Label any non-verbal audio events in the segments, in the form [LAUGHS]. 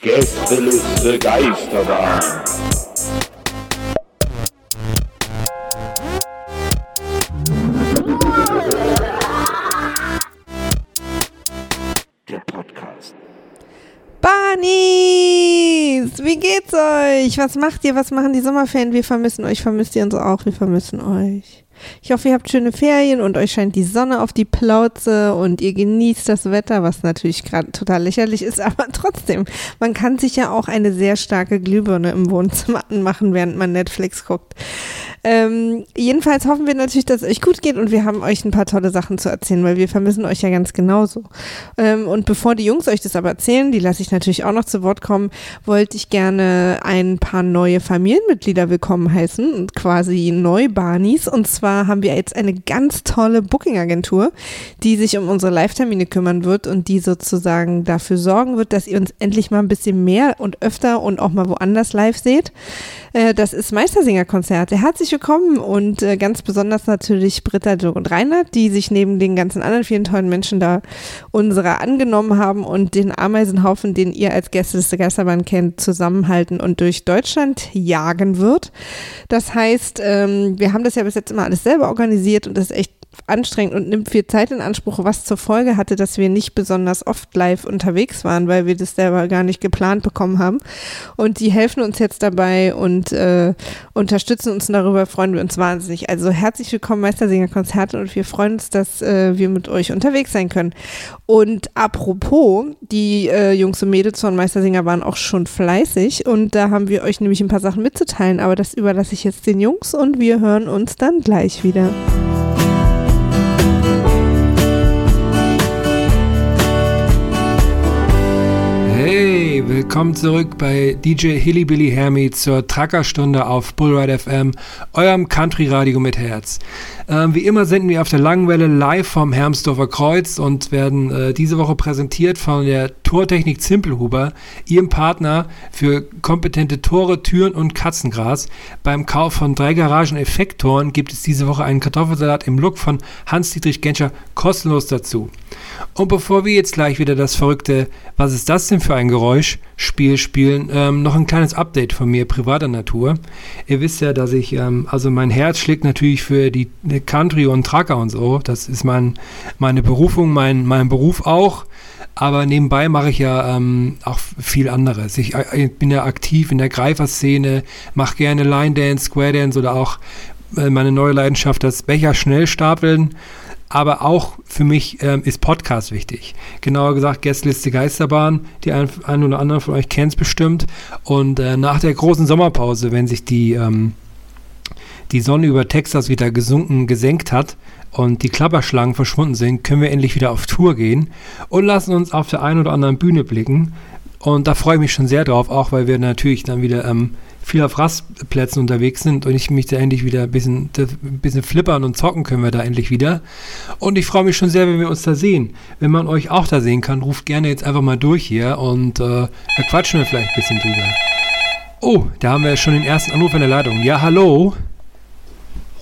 Gästeliste Geisterbahn. Wie geht's euch? Was macht ihr? Was machen die Sommerferien? Wir vermissen euch. Vermisst ihr uns auch? Wir vermissen euch. Ich hoffe, ihr habt schöne Ferien und euch scheint die Sonne auf die Plauze und ihr genießt das Wetter, was natürlich gerade total lächerlich ist, [LAUGHS] aber trotzdem, man kann sich ja auch eine sehr starke Glühbirne im Wohnzimmer anmachen, während man Netflix guckt. Ähm, jedenfalls hoffen wir natürlich, dass es euch gut geht und wir haben euch ein paar tolle Sachen zu erzählen, weil wir vermissen euch ja ganz genauso. Ähm, und bevor die Jungs euch das aber erzählen, die lasse ich natürlich auch noch zu Wort kommen, wollte ich gerne ein paar neue Familienmitglieder willkommen heißen und quasi Neubarnis. Und zwar haben wir jetzt eine ganz tolle Booking-Agentur, die sich um unsere Live-Termine kümmern wird und die sozusagen dafür sorgen wird, dass ihr uns endlich mal ein bisschen mehr und öfter und auch mal woanders live seht. Äh, das ist Meistersinger-Konzerte. Herzlich willkommen und äh, ganz besonders natürlich Britta, Dirk und Reinhard, die sich neben den ganzen anderen vielen tollen Menschen da unserer angenommen haben und den Ameisenhaufen, den ihr als Gäste des Geisterbahn kennt, zusammenhalten und durch Deutschland jagen wird. Das heißt, ähm, wir haben das ja bis jetzt immer alles selber organisiert und das ist echt anstrengend und nimmt viel Zeit in Anspruch, was zur Folge hatte, dass wir nicht besonders oft live unterwegs waren, weil wir das selber gar nicht geplant bekommen haben. Und die helfen uns jetzt dabei und äh, unterstützen uns und darüber freuen wir uns wahnsinnig. Also herzlich willkommen Meistersinger Konzerte und wir freuen uns, dass äh, wir mit euch unterwegs sein können. Und apropos, die äh, Jungs und Mädels von Meistersinger waren auch schon fleißig und da haben wir euch nämlich ein paar Sachen mitzuteilen, aber das überlasse ich jetzt den Jungs und wir hören uns dann gleich wieder. Hey, willkommen zurück bei DJ Hillybilly Hermy zur Trackerstunde auf Bullride FM, eurem Country-Radio mit Herz. Ähm, wie immer senden wir auf der Langwelle live vom Hermsdorfer Kreuz und werden äh, diese Woche präsentiert von der Tortechnik Zimpelhuber, ihrem Partner für kompetente Tore, Türen und Katzengras. Beim Kauf von drei Garagen-Effektoren gibt es diese Woche einen Kartoffelsalat im Look von Hans-Dietrich Genscher kostenlos dazu. Und bevor wir jetzt gleich wieder das verrückte, was ist das denn für ein Geräusch, Spiel spielen, ähm, noch ein kleines Update von mir privater Natur. Ihr wisst ja, dass ich, ähm, also mein Herz schlägt natürlich für die Country und Tracker und so. Das ist mein, meine Berufung, mein, mein Beruf auch. Aber nebenbei mache ich ja ähm, auch viel anderes. Ich, äh, bin ja aktiv in der Greiferszene, mache gerne Line Dance, Square Dance oder auch äh, meine neue Leidenschaft, das Becher schnell stapeln aber auch für mich ähm, ist Podcast wichtig. Genauer gesagt, Gästeliste Geisterbahn, die ein, ein oder andere von euch kennt es bestimmt. Und äh, nach der großen Sommerpause, wenn sich die, ähm, die Sonne über Texas wieder gesunken, gesenkt hat und die Klapperschlangen verschwunden sind, können wir endlich wieder auf Tour gehen und lassen uns auf der einen oder anderen Bühne blicken. Und da freue ich mich schon sehr drauf, auch weil wir natürlich dann wieder ähm, viel auf Rastplätzen unterwegs sind und ich mich da endlich wieder ein bisschen, ein bisschen flippern und zocken können wir da endlich wieder. Und ich freue mich schon sehr, wenn wir uns da sehen. Wenn man euch auch da sehen kann, ruft gerne jetzt einfach mal durch hier und äh, da quatschen wir vielleicht ein bisschen drüber. Oh, da haben wir schon den ersten Anruf in der Leitung. Ja, hallo?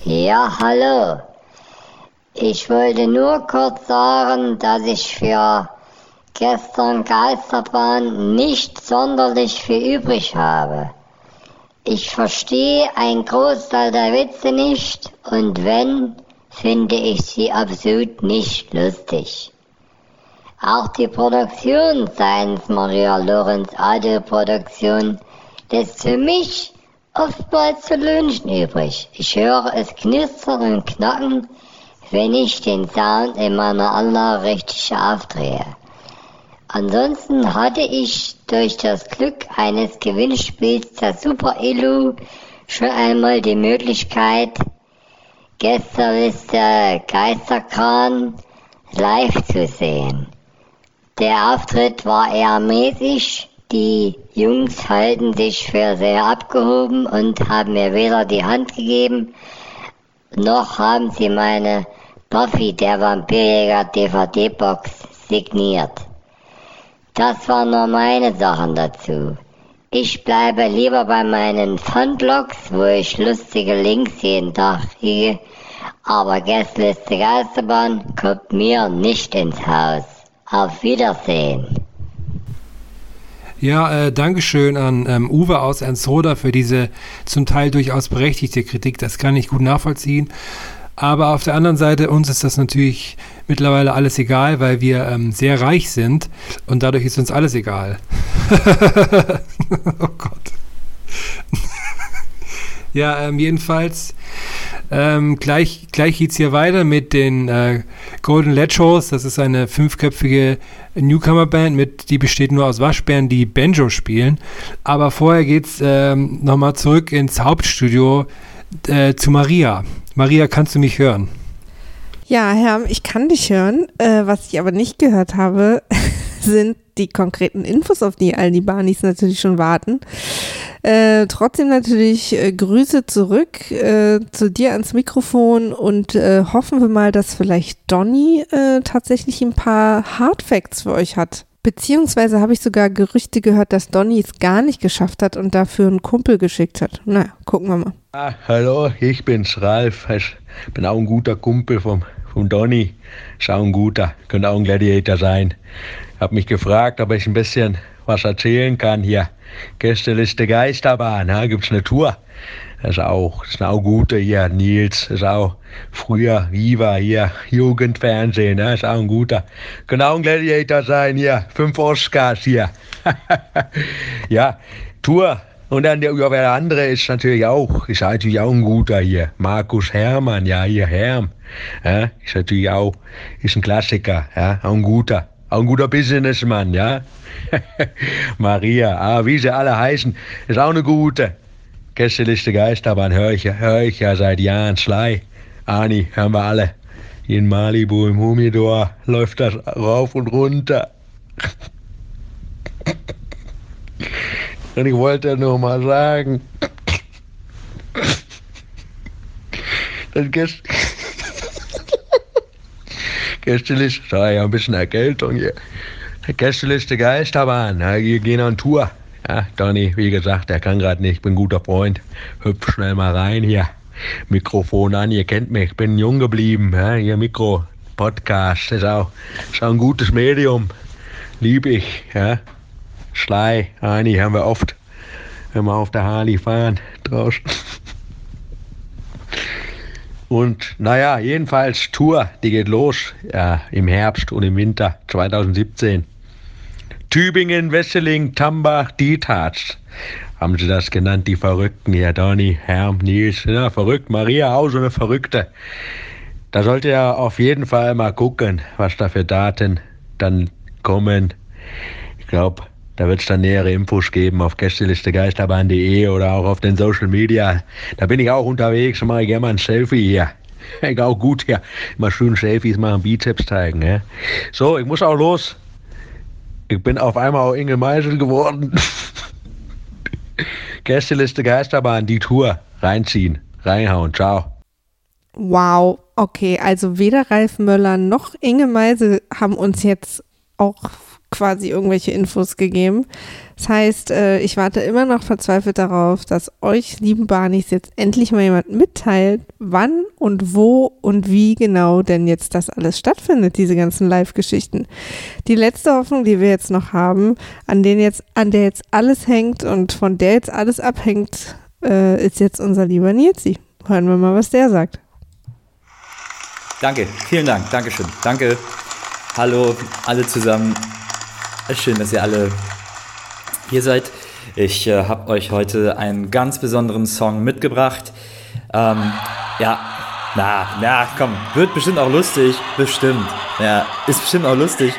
Ja, hallo. Ich wollte nur kurz sagen, dass ich für gestern Geisterbahn nicht sonderlich viel übrig habe. Ich verstehe ein Großteil der Witze nicht und wenn, finde ich sie absolut nicht lustig. Auch die Produktion seines Maria Lorenz Audioproduktion lässt für mich oftmals zu wünschen übrig. Ich höre es knistern und knacken, wenn ich den Sound in meiner Anlage richtig aufdrehe. Ansonsten hatte ich durch das Glück eines Gewinnspiels der Super Elu schon einmal die Möglichkeit, Gästeliste Geisterkran live zu sehen. Der Auftritt war eher mäßig. Die Jungs halten sich für sehr abgehoben und haben mir weder die Hand gegeben, noch haben sie meine Buffy der Vampirjäger DVD-Box signiert. Das waren nur meine Sachen dazu. Ich bleibe lieber bei meinen Funblogs, wo ich lustige Links jeden Tag kriege, aber Gästeliste Geisterbahn kommt mir nicht ins Haus. Auf Wiedersehen. Ja, äh, Dankeschön an ähm, Uwe aus Ernsthoda für diese zum Teil durchaus berechtigte Kritik. Das kann ich gut nachvollziehen. Aber auf der anderen Seite, uns ist das natürlich mittlerweile alles egal, weil wir ähm, sehr reich sind und dadurch ist uns alles egal. [LAUGHS] oh Gott. [LAUGHS] ja, ähm, jedenfalls, ähm, gleich, gleich geht es hier weiter mit den äh, Golden Ledgers. Das ist eine fünfköpfige Newcomer-Band, die besteht nur aus Waschbären, die Banjo spielen. Aber vorher geht es ähm, nochmal zurück ins Hauptstudio äh, zu Maria. Maria, kannst du mich hören? Ja, Herr, ich kann dich hören. Äh, was ich aber nicht gehört habe, [LAUGHS] sind die konkreten Infos, auf die all die Barnis natürlich schon warten. Äh, trotzdem natürlich äh, Grüße zurück äh, zu dir ans Mikrofon und äh, hoffen wir mal, dass vielleicht Donny äh, tatsächlich ein paar Hardfacts für euch hat. Beziehungsweise habe ich sogar Gerüchte gehört, dass Donny es gar nicht geschafft hat und dafür einen Kumpel geschickt hat. Na, gucken wir mal. Ah, hallo, ich bin's, Ralf. Ich bin auch ein guter Kumpel vom, vom Donny. Ist auch ein guter, könnte auch ein Gladiator sein. Hab mich gefragt, ob ich ein bisschen was erzählen kann hier. Gästeliste Geisterbahn, ja, gibt's eine Tour. Das ist auch, ist auch gute hier. Nils ist auch früher Viva hier, Jugendfernsehen, ne? ist auch ein guter. Genau ein Gladiator sein hier, fünf Oscars hier. [LAUGHS] ja, Tour. Und dann der, der andere ist natürlich auch, ist natürlich auch ein guter hier. Markus Hermann, ja, hier Herm. Ja, ist natürlich auch, ist ein Klassiker, ja, auch ein guter. Auch ein guter Businessmann, ja. [LAUGHS] Maria, ah, wie sie alle heißen, ist auch eine gute. Gästeliste Geisterbahn höre ich, hör ich ja seit Jahren. Schlei, Ani, hören wir alle. In Malibu im Humidor läuft das rauf und runter. [LAUGHS] Und ich wollte nur mal sagen, das Gäst Gästeliste, da ja ein bisschen Erkältung hier. Gästeliste Geisterbahn, ja, wir gehen an Tour. Ja, Donny, wie gesagt, der kann gerade nicht, bin ein guter Freund. Hüpf schnell mal rein hier. Mikrofon an, ihr kennt mich, bin jung geblieben. Ja, hier Mikro, Podcast, ist auch, ist auch ein gutes Medium. Lieb ich, ja. Schlei, Ani, haben wir oft, wenn wir auf der Harley fahren, draußen. Und naja, jedenfalls Tour, die geht los ja, im Herbst und im Winter 2017. Tübingen, Wesseling, Tambach, Dietharz. Haben sie das genannt, die Verrückten hier, Donny, Herm, Nils, ja, verrückt, Maria auch so eine Verrückte. Da sollte ihr auf jeden Fall mal gucken, was da für Daten dann kommen. Ich glaube, da wird es dann nähere Infos geben auf gästelistegeisterbahn.de oder auch auf den Social Media. Da bin ich auch unterwegs und mache gerne mal ein Selfie hier. [LAUGHS] Ich auch gut hier. Immer schön Selfies machen, Bizeps zeigen. Ja. So, ich muss auch los. Ich bin auf einmal auch Inge Meisel geworden. [LAUGHS] Gästeliste Geisterbahn, die Tour. Reinziehen, reinhauen. Ciao. Wow, okay, also weder Ralf Möller noch Inge Meisel haben uns jetzt auch quasi irgendwelche Infos gegeben. Das heißt, äh, ich warte immer noch verzweifelt darauf, dass euch, lieben Barnis, jetzt endlich mal jemand mitteilt, wann und wo und wie genau denn jetzt das alles stattfindet, diese ganzen Live-Geschichten. Die letzte Hoffnung, die wir jetzt noch haben, an, den jetzt, an der jetzt alles hängt und von der jetzt alles abhängt, äh, ist jetzt unser lieber Nilsi. Hören wir mal, was der sagt. Danke, vielen Dank, Dankeschön, danke. Hallo alle zusammen. Schön, dass ihr alle hier seid. Ich äh, habe euch heute einen ganz besonderen Song mitgebracht. Ähm, ja, na, na, komm, wird bestimmt auch lustig, bestimmt. Ja, ist bestimmt auch lustig.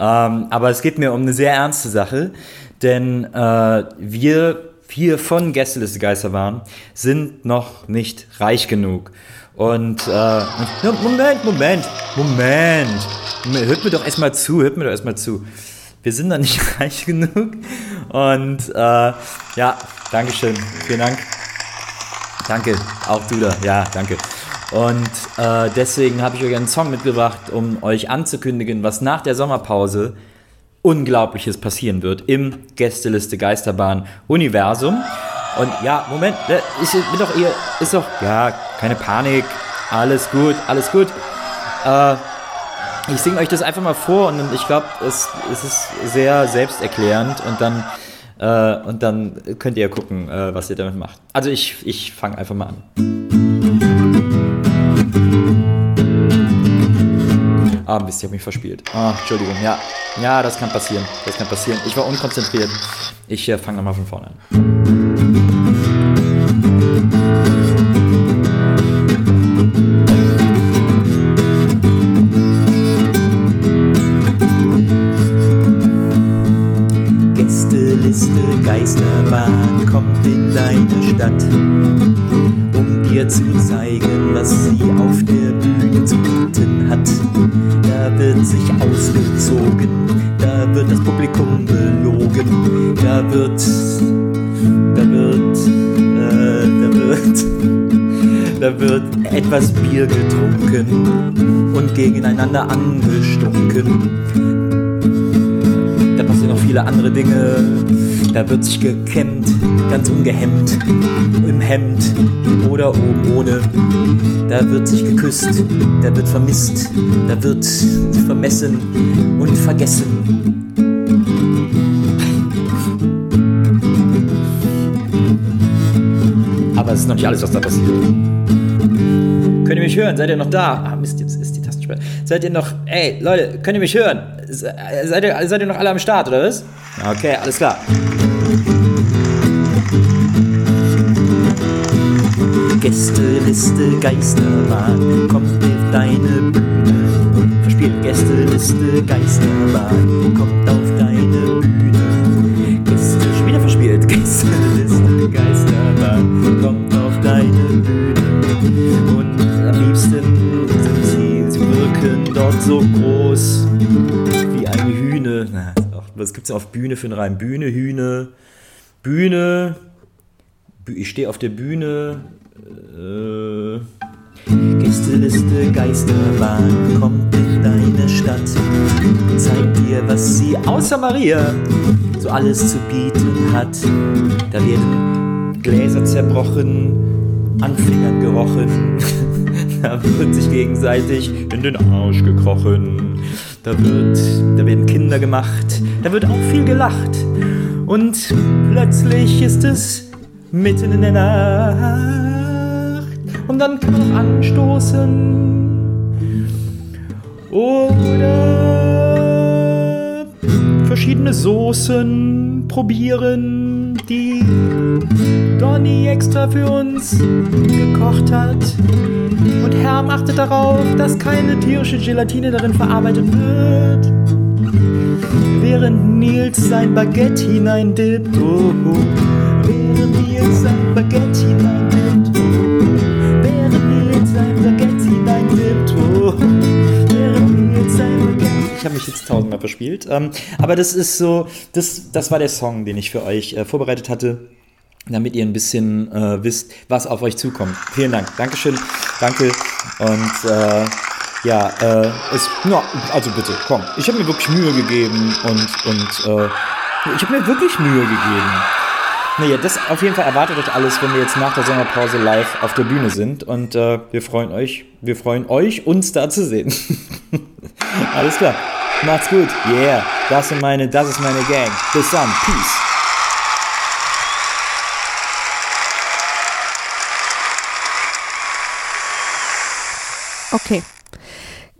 Ähm, aber es geht mir um eine sehr ernste Sache, denn äh, wir hier von Gästeliste Geisterbahn sind noch nicht reich genug. Und, äh, Moment, Moment, Moment. Hört mir doch erstmal zu, hört mir doch erstmal zu wir sind da nicht [LAUGHS] reich genug. Und äh, ja, Dankeschön, vielen Dank. Danke, auch du da, ja, danke. Und äh, deswegen habe ich euch einen Song mitgebracht, um euch anzukündigen, was nach der Sommerpause Unglaubliches passieren wird im Gästeliste Geisterbahn Universum. Und ja, Moment, ich bin doch ihr, ist doch, ja, keine Panik, alles gut, alles gut. Äh, ich singe euch das einfach mal vor und ich glaube, es, es ist sehr selbsterklärend und dann, äh, und dann könnt ihr gucken, äh, was ihr damit macht. Also ich, ich fange einfach mal an. Ah, Mist, ich habe mich verspielt. Ah, Entschuldigung, ja. Ja, das kann passieren. Das kann passieren. Ich war unkonzentriert. Ich äh, fange nochmal von vorne an. Geisterbahn kommt in deine Stadt, um dir zu zeigen, was sie auf der Bühne zu bieten hat. Da wird sich ausgezogen, da wird das Publikum belogen, da wird, da wird, äh, da wird, [LAUGHS] da wird etwas Bier getrunken und gegeneinander angestunken. Da passieren noch viele andere Dinge. Da wird sich gekämmt, ganz ungehemmt, im Hemd oder oben ohne. Da wird sich geküsst, da wird vermisst, da wird vermessen und vergessen. Aber es ist noch nicht alles, was da passiert. Könnt ihr mich hören? Seid ihr noch da? Ah, Mist, jetzt ist die Tastensperre. Seid ihr noch. Ey, Leute, könnt ihr mich hören? Se- Seid ihr, seid ihr noch alle am Start, oder was? Okay, alles klar. Gästeliste Geisterbahn kommt auf deine Bühne. Verspielt Gästeliste Geisterbahn kommt auf deine Bühne. Gäste, schon wieder verspielt. [LAUGHS] Gästeliste Geisterbahn kommt auf deine Bühne. Und am liebsten sind sie, sie wirken dort so groß wie eine Hühne. Na, Was gibt's auf Bühne für einen Reim? Bühne, Hühne, Bühne. Bü- Ich stehe auf der Bühne. Äh, Gästeliste Geisterbahn kommt in deine Stadt zeigt dir, was sie außer Maria so alles zu bieten hat. Da werden Gläser zerbrochen, an Fingern gerochen. [LAUGHS] da wird sich gegenseitig in den Arsch gekrochen. Da wird, da werden Kinder gemacht. Da wird auch viel gelacht. Und plötzlich ist es mitten in der Nacht. Und dann kann man auch anstoßen. Oder verschiedene Soßen probieren, die Donny extra für uns gekocht hat. Und Herm achtet darauf, dass keine tierische Gelatine darin verarbeitet wird. Während Nils sein Baguette hineindippt. Oh, oh. Während Nils sein Baguette hineindippt. Jetzt tausendmal verspielt. Ähm, aber das ist so, das, das war der Song, den ich für euch äh, vorbereitet hatte damit ihr ein bisschen äh, wisst, was auf euch zukommt. Vielen Dank. Dankeschön. Danke. Und äh, ja, äh, es, na, also bitte, komm. Ich habe mir wirklich Mühe gegeben und, und äh, ich habe mir wirklich Mühe gegeben. Naja, das auf jeden Fall erwartet euch alles, wenn wir jetzt nach der Sommerpause live auf der Bühne sind. Und äh, wir freuen euch, wir freuen euch, uns da zu sehen. [LAUGHS] alles klar. Macht's gut. Yeah. Das sind meine, das ist meine Gang. Bis dann. Peace. Okay.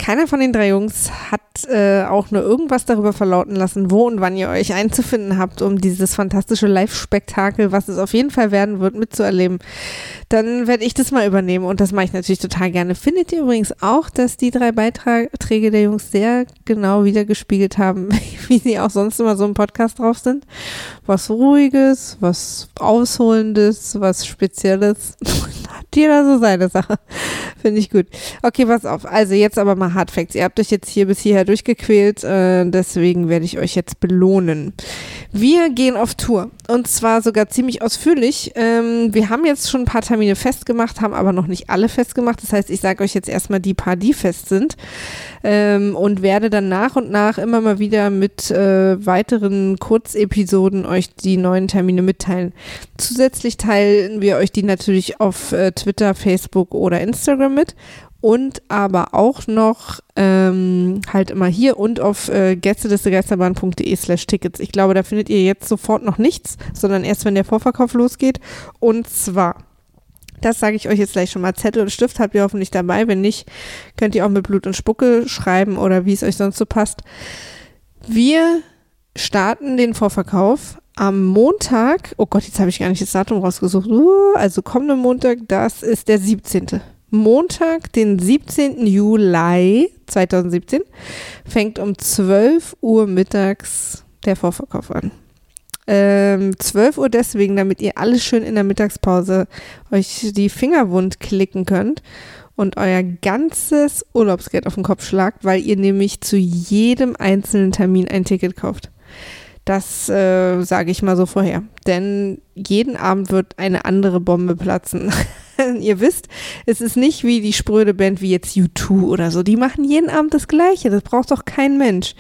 Keiner von den drei Jungs hat äh, auch nur irgendwas darüber verlauten lassen, wo und wann ihr euch einzufinden habt, um dieses fantastische Live-Spektakel, was es auf jeden Fall werden wird, mitzuerleben. Dann werde ich das mal übernehmen und das mache ich natürlich total gerne. Findet ihr übrigens auch, dass die drei Beiträge der Jungs sehr genau wiedergespiegelt haben, [LAUGHS] wie sie auch sonst immer so im Podcast drauf sind? Was Ruhiges, was Ausholendes, was Spezielles. [LAUGHS] Jeder so seine Sache. [LAUGHS] Finde ich gut. Okay, pass auf. Also jetzt aber mal Hard Facts. Ihr habt euch jetzt hier bis hierher durchgequält, äh, deswegen werde ich euch jetzt belohnen. Wir gehen auf Tour und zwar sogar ziemlich ausführlich. Ähm, wir haben jetzt schon ein paar Termine festgemacht, haben aber noch nicht alle festgemacht. Das heißt, ich sage euch jetzt erstmal die paar, die fest sind ähm, und werde dann nach und nach immer mal wieder mit äh, weiteren Kurzepisoden euch die neuen Termine mitteilen. Zusätzlich teilen wir euch die natürlich auf äh, Twitter, Facebook oder Instagram mit. und aber auch noch ähm, halt immer hier und auf äh, gästelistegeisterbahn.de slash Tickets. Ich glaube, da findet ihr jetzt sofort noch nichts, sondern erst, wenn der Vorverkauf losgeht. Und zwar das sage ich euch jetzt gleich schon mal. Zettel und Stift habt ihr hoffentlich dabei. Wenn nicht, könnt ihr auch mit Blut und Spucke schreiben oder wie es euch sonst so passt. Wir starten den Vorverkauf am Montag. Oh Gott, jetzt habe ich gar nicht das Datum rausgesucht. Also kommenden Montag, das ist der 17. Montag, den 17. Juli 2017, fängt um 12 Uhr mittags der Vorverkauf an. Ähm, 12 Uhr deswegen, damit ihr alles schön in der Mittagspause euch die Finger wund klicken könnt und euer ganzes Urlaubsgeld auf den Kopf schlagt, weil ihr nämlich zu jedem einzelnen Termin ein Ticket kauft. Das äh, sage ich mal so vorher. Denn jeden Abend wird eine andere Bombe platzen. [LAUGHS] ihr wisst, es ist nicht wie die spröde Band wie jetzt U2 oder so. Die machen jeden Abend das Gleiche. Das braucht doch kein Mensch.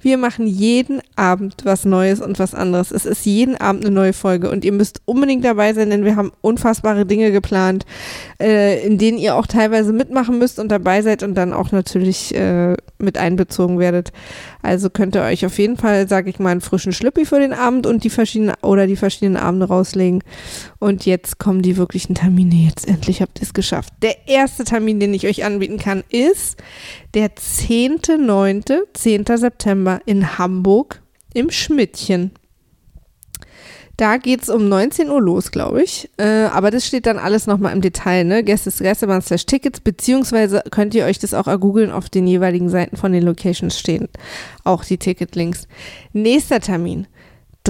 Wir machen jeden Abend was Neues und was anderes. Es ist jeden Abend eine neue Folge und ihr müsst unbedingt dabei sein, denn wir haben unfassbare Dinge geplant, äh, in denen ihr auch teilweise mitmachen müsst und dabei seid und dann auch natürlich äh, mit einbezogen werdet. Also könnt ihr euch auf jeden Fall, sage ich mal, einen frischen Schlüppi für den Abend und die verschiedenen oder die verschiedenen Abende rauslegen. Und jetzt kommen die wirklichen Termine. Jetzt endlich habt ihr es geschafft. Der erste Termin, den ich euch anbieten kann, ist der 10.9., 10. September in Hamburg im Schmidtchen. Da geht es um 19 Uhr los, glaube ich. Äh, aber das steht dann alles nochmal im Detail, ne? Gäste Gästebahn slash Tickets, beziehungsweise könnt ihr euch das auch ergoogeln auf den jeweiligen Seiten von den Locations stehen. Auch die Ticketlinks. Nächster Termin.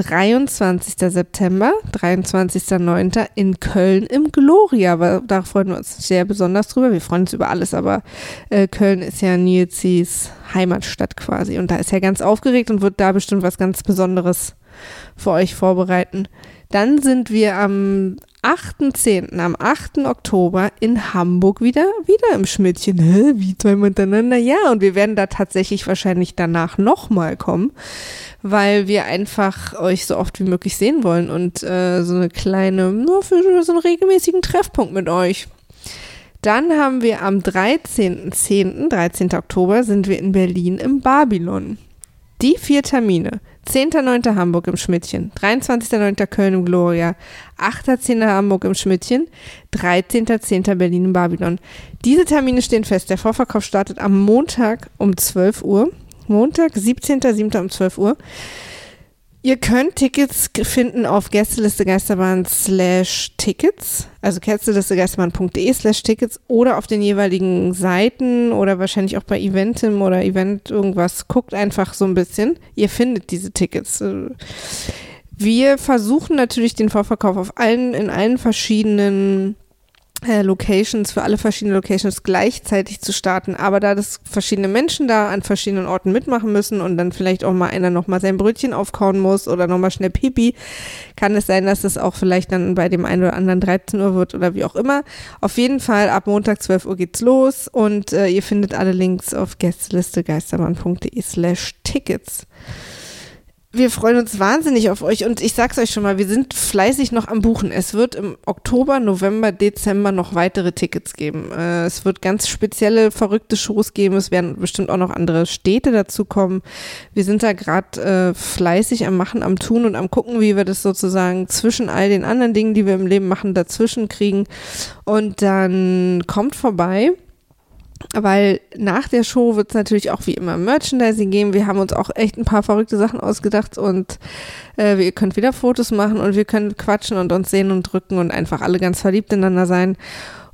23. September, 23.09. in Köln im Gloria. Aber da freuen wir uns sehr besonders drüber. Wir freuen uns über alles, aber äh, Köln ist ja Nilsis Heimatstadt quasi. Und da ist er ganz aufgeregt und wird da bestimmt was ganz Besonderes für euch vorbereiten. Dann sind wir am 8.10., am 8. Oktober in Hamburg wieder, wieder im Schmidtchen. Hä, wie zweimal miteinander? Ja, und wir werden da tatsächlich wahrscheinlich danach nochmal kommen, weil wir einfach euch so oft wie möglich sehen wollen und äh, so eine kleine, nur für so einen regelmäßigen Treffpunkt mit euch. Dann haben wir am 13.10., 13. Oktober, sind wir in Berlin im Babylon. Die vier Termine 10.9. Hamburg im Schmidtchen, 23.9. Köln im Gloria, 8.10. Hamburg im Schmidtchen, 13.10. Berlin im Babylon. Diese Termine stehen fest. Der Vorverkauf startet am Montag um 12 Uhr. Montag, 17.07. um 12 Uhr. Ihr könnt Tickets finden auf Gästelistegeisterbahn slash Tickets, also gästelistegeisterbahn.de slash Tickets oder auf den jeweiligen Seiten oder wahrscheinlich auch bei Eventim oder Event irgendwas. Guckt einfach so ein bisschen. Ihr findet diese Tickets. Wir versuchen natürlich den Vorverkauf auf allen, in allen verschiedenen äh, Locations, für alle verschiedenen Locations gleichzeitig zu starten. Aber da das verschiedene Menschen da an verschiedenen Orten mitmachen müssen und dann vielleicht auch mal einer nochmal sein Brötchen aufkauen muss oder nochmal schnell Pipi, kann es sein, dass es auch vielleicht dann bei dem einen oder anderen 13 Uhr wird oder wie auch immer. Auf jeden Fall ab Montag 12 Uhr geht's los und äh, ihr findet alle Links auf gästelistegeistermann.de slash Tickets. Wir freuen uns wahnsinnig auf euch und ich sag's euch schon mal, wir sind fleißig noch am Buchen. Es wird im Oktober, November, Dezember noch weitere Tickets geben. Äh, es wird ganz spezielle, verrückte Shows geben. Es werden bestimmt auch noch andere Städte dazu kommen. Wir sind da gerade äh, fleißig am Machen, am Tun und am Gucken, wie wir das sozusagen zwischen all den anderen Dingen, die wir im Leben machen, dazwischen kriegen. Und dann kommt vorbei weil nach der Show wird es natürlich auch wie immer Merchandising geben. Wir haben uns auch echt ein paar verrückte Sachen ausgedacht und äh, ihr könnt wieder Fotos machen und wir können quatschen und uns sehen und drücken und einfach alle ganz verliebt ineinander sein.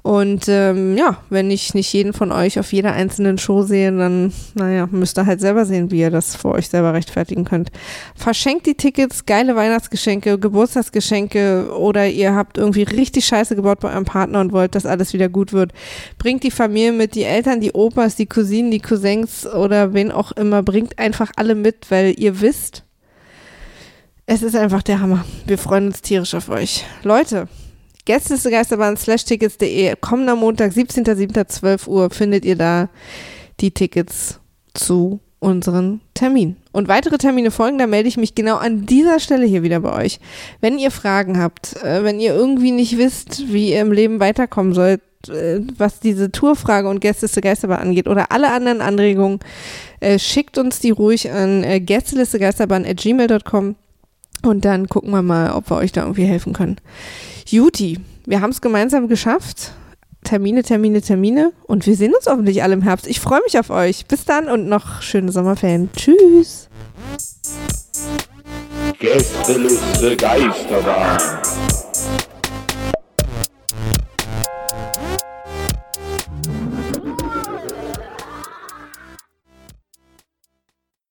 Und ähm, ja, wenn ich nicht jeden von euch auf jeder einzelnen Show sehe, dann, naja, müsst ihr halt selber sehen, wie ihr das vor euch selber rechtfertigen könnt. Verschenkt die Tickets, geile Weihnachtsgeschenke, Geburtstagsgeschenke oder ihr habt irgendwie richtig Scheiße gebaut bei eurem Partner und wollt, dass alles wieder gut wird. Bringt die Familie mit, die Eltern, die Opas, die Cousinen, die Cousins oder wen auch immer, bringt einfach alle mit, weil ihr wisst, es ist einfach der Hammer. Wir freuen uns tierisch auf euch. Leute, Gästeliste slash-tickets.de. Kommender Montag, 17.07.12 Uhr findet ihr da die Tickets zu unseren Termin. Und weitere Termine folgen, da melde ich mich genau an dieser Stelle hier wieder bei euch. Wenn ihr Fragen habt, äh, wenn ihr irgendwie nicht wisst, wie ihr im Leben weiterkommen sollt, äh, was diese Tourfrage und Gästeliste Geisterbahn angeht oder alle anderen Anregungen, äh, schickt uns die ruhig an äh, gästelistegeisterbahn.gmail.com und dann gucken wir mal, ob wir euch da irgendwie helfen können. Juti, wir haben es gemeinsam geschafft. Termine, Termine, Termine. Und wir sehen uns hoffentlich alle im Herbst. Ich freue mich auf euch. Bis dann und noch schöne Sommerferien. Tschüss. Gästeliste Geisterbahn.